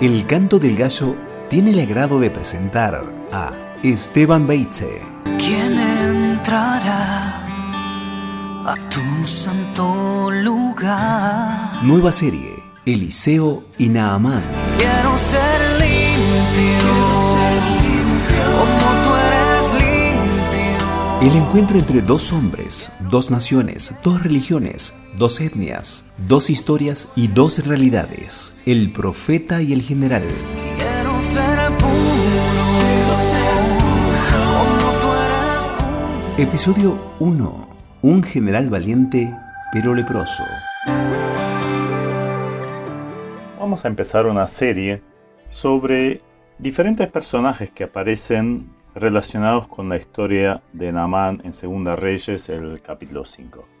El canto del gallo tiene el agrado de presentar a Esteban Beitze. ¿Quién entrará a tu santo lugar? Nueva serie, Eliseo y Naamán. Quiero ser limpio, como tú eres limpio. El encuentro entre dos hombres, dos naciones, dos religiones, dos etnias, dos historias y dos realidades. El profeta y el general. Episodio 1. Un general valiente pero leproso. Vamos a empezar una serie sobre diferentes personajes que aparecen relacionados con la historia de Naamán en Segunda Reyes, el capítulo 5.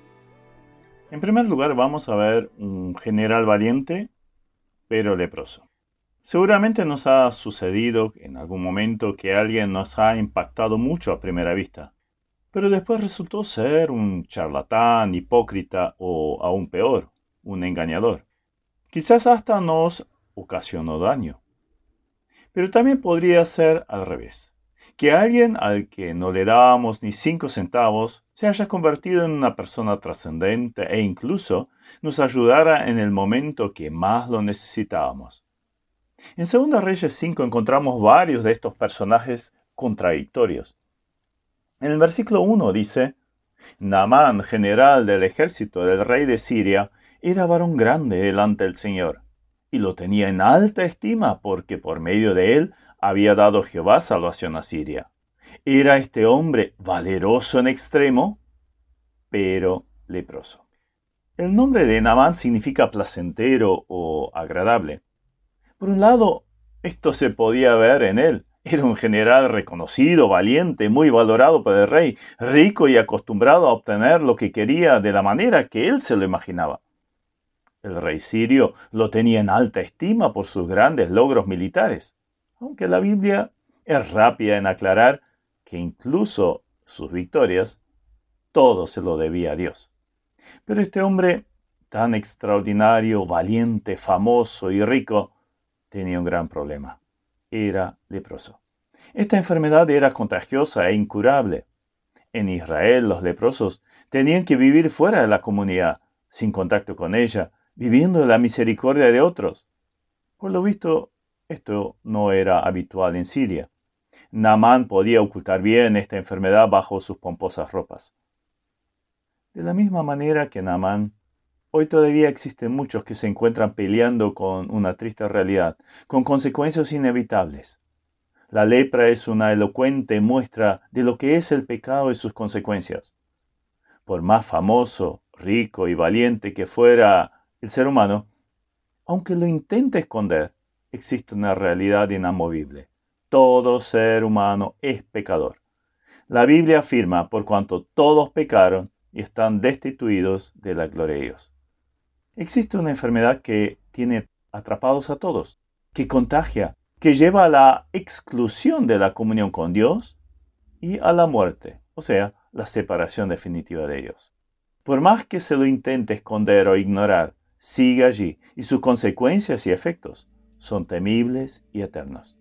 En primer lugar, vamos a ver un general valiente, pero leproso. Seguramente nos ha sucedido en algún momento que alguien nos ha impactado mucho a primera vista, pero después resultó ser un charlatán, hipócrita o aún peor, un engañador. Quizás hasta nos ocasionó daño. Pero también podría ser al revés que alguien al que no le dábamos ni cinco centavos se haya convertido en una persona trascendente e incluso nos ayudara en el momento que más lo necesitábamos. En Segunda Reyes 5 encontramos varios de estos personajes contradictorios. En el versículo 1 dice, Naamán, general del ejército del rey de Siria, era varón grande delante del Señor, y lo tenía en alta estima porque por medio de él había dado Jehová salvación a Siria. Era este hombre valeroso en extremo, pero leproso. El nombre de Naamán significa placentero o agradable. Por un lado, esto se podía ver en él. Era un general reconocido, valiente, muy valorado por el rey, rico y acostumbrado a obtener lo que quería de la manera que él se lo imaginaba. El rey sirio lo tenía en alta estima por sus grandes logros militares aunque la Biblia es rápida en aclarar que incluso sus victorias, todo se lo debía a Dios. Pero este hombre tan extraordinario, valiente, famoso y rico, tenía un gran problema. Era leproso. Esta enfermedad era contagiosa e incurable. En Israel los leprosos tenían que vivir fuera de la comunidad, sin contacto con ella, viviendo la misericordia de otros. Por lo visto, esto no era habitual en Siria. Naamán podía ocultar bien esta enfermedad bajo sus pomposas ropas. De la misma manera que Naamán, hoy todavía existen muchos que se encuentran peleando con una triste realidad, con consecuencias inevitables. La lepra es una elocuente muestra de lo que es el pecado y sus consecuencias. Por más famoso, rico y valiente que fuera el ser humano, aunque lo intente esconder, existe una realidad inamovible. Todo ser humano es pecador. La Biblia afirma, por cuanto todos pecaron y están destituidos de la gloria de Dios. Existe una enfermedad que tiene atrapados a todos, que contagia, que lleva a la exclusión de la comunión con Dios y a la muerte, o sea, la separación definitiva de Dios. Por más que se lo intente esconder o ignorar, sigue allí y sus consecuencias y efectos son temibles y eternos.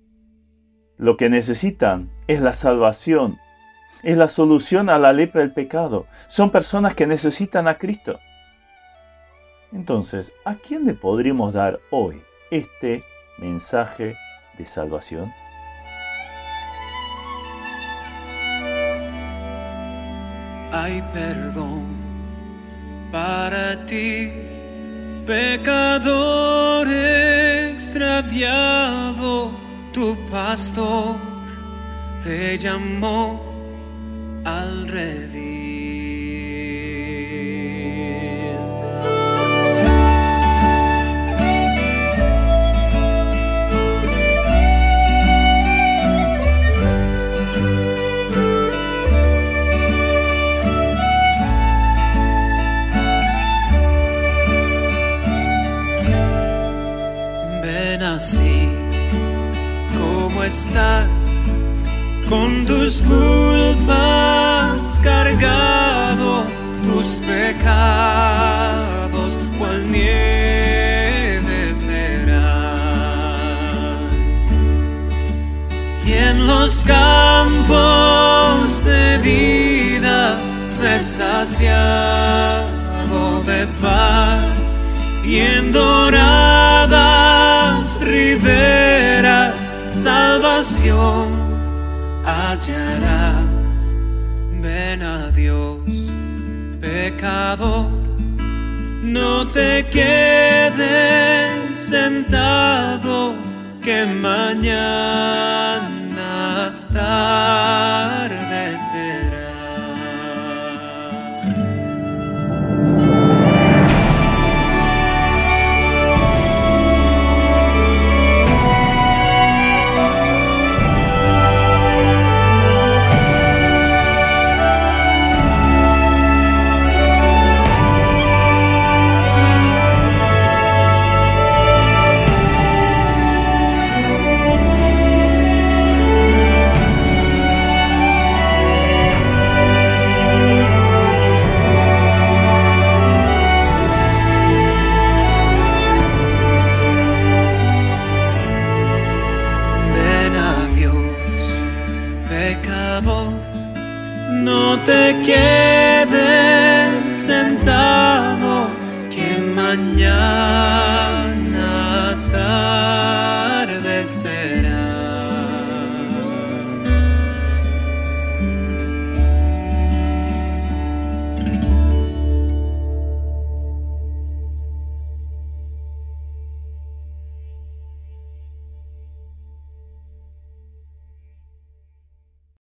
Lo que necesitan es la salvación, es la solución a la lepra del pecado. Son personas que necesitan a Cristo. Entonces, ¿a quién le podríamos dar hoy este mensaje de salvación? Hay perdón para ti, pecadores tu pastor te llamó al. así. como estás? Con tus culpas cargado, tus pecados, cual nieve será. Y en los campos de vida se saciado de paz y en doradas riberas salvación hallarás. Ven a Dios, pecador, no te quedes sentado que mañana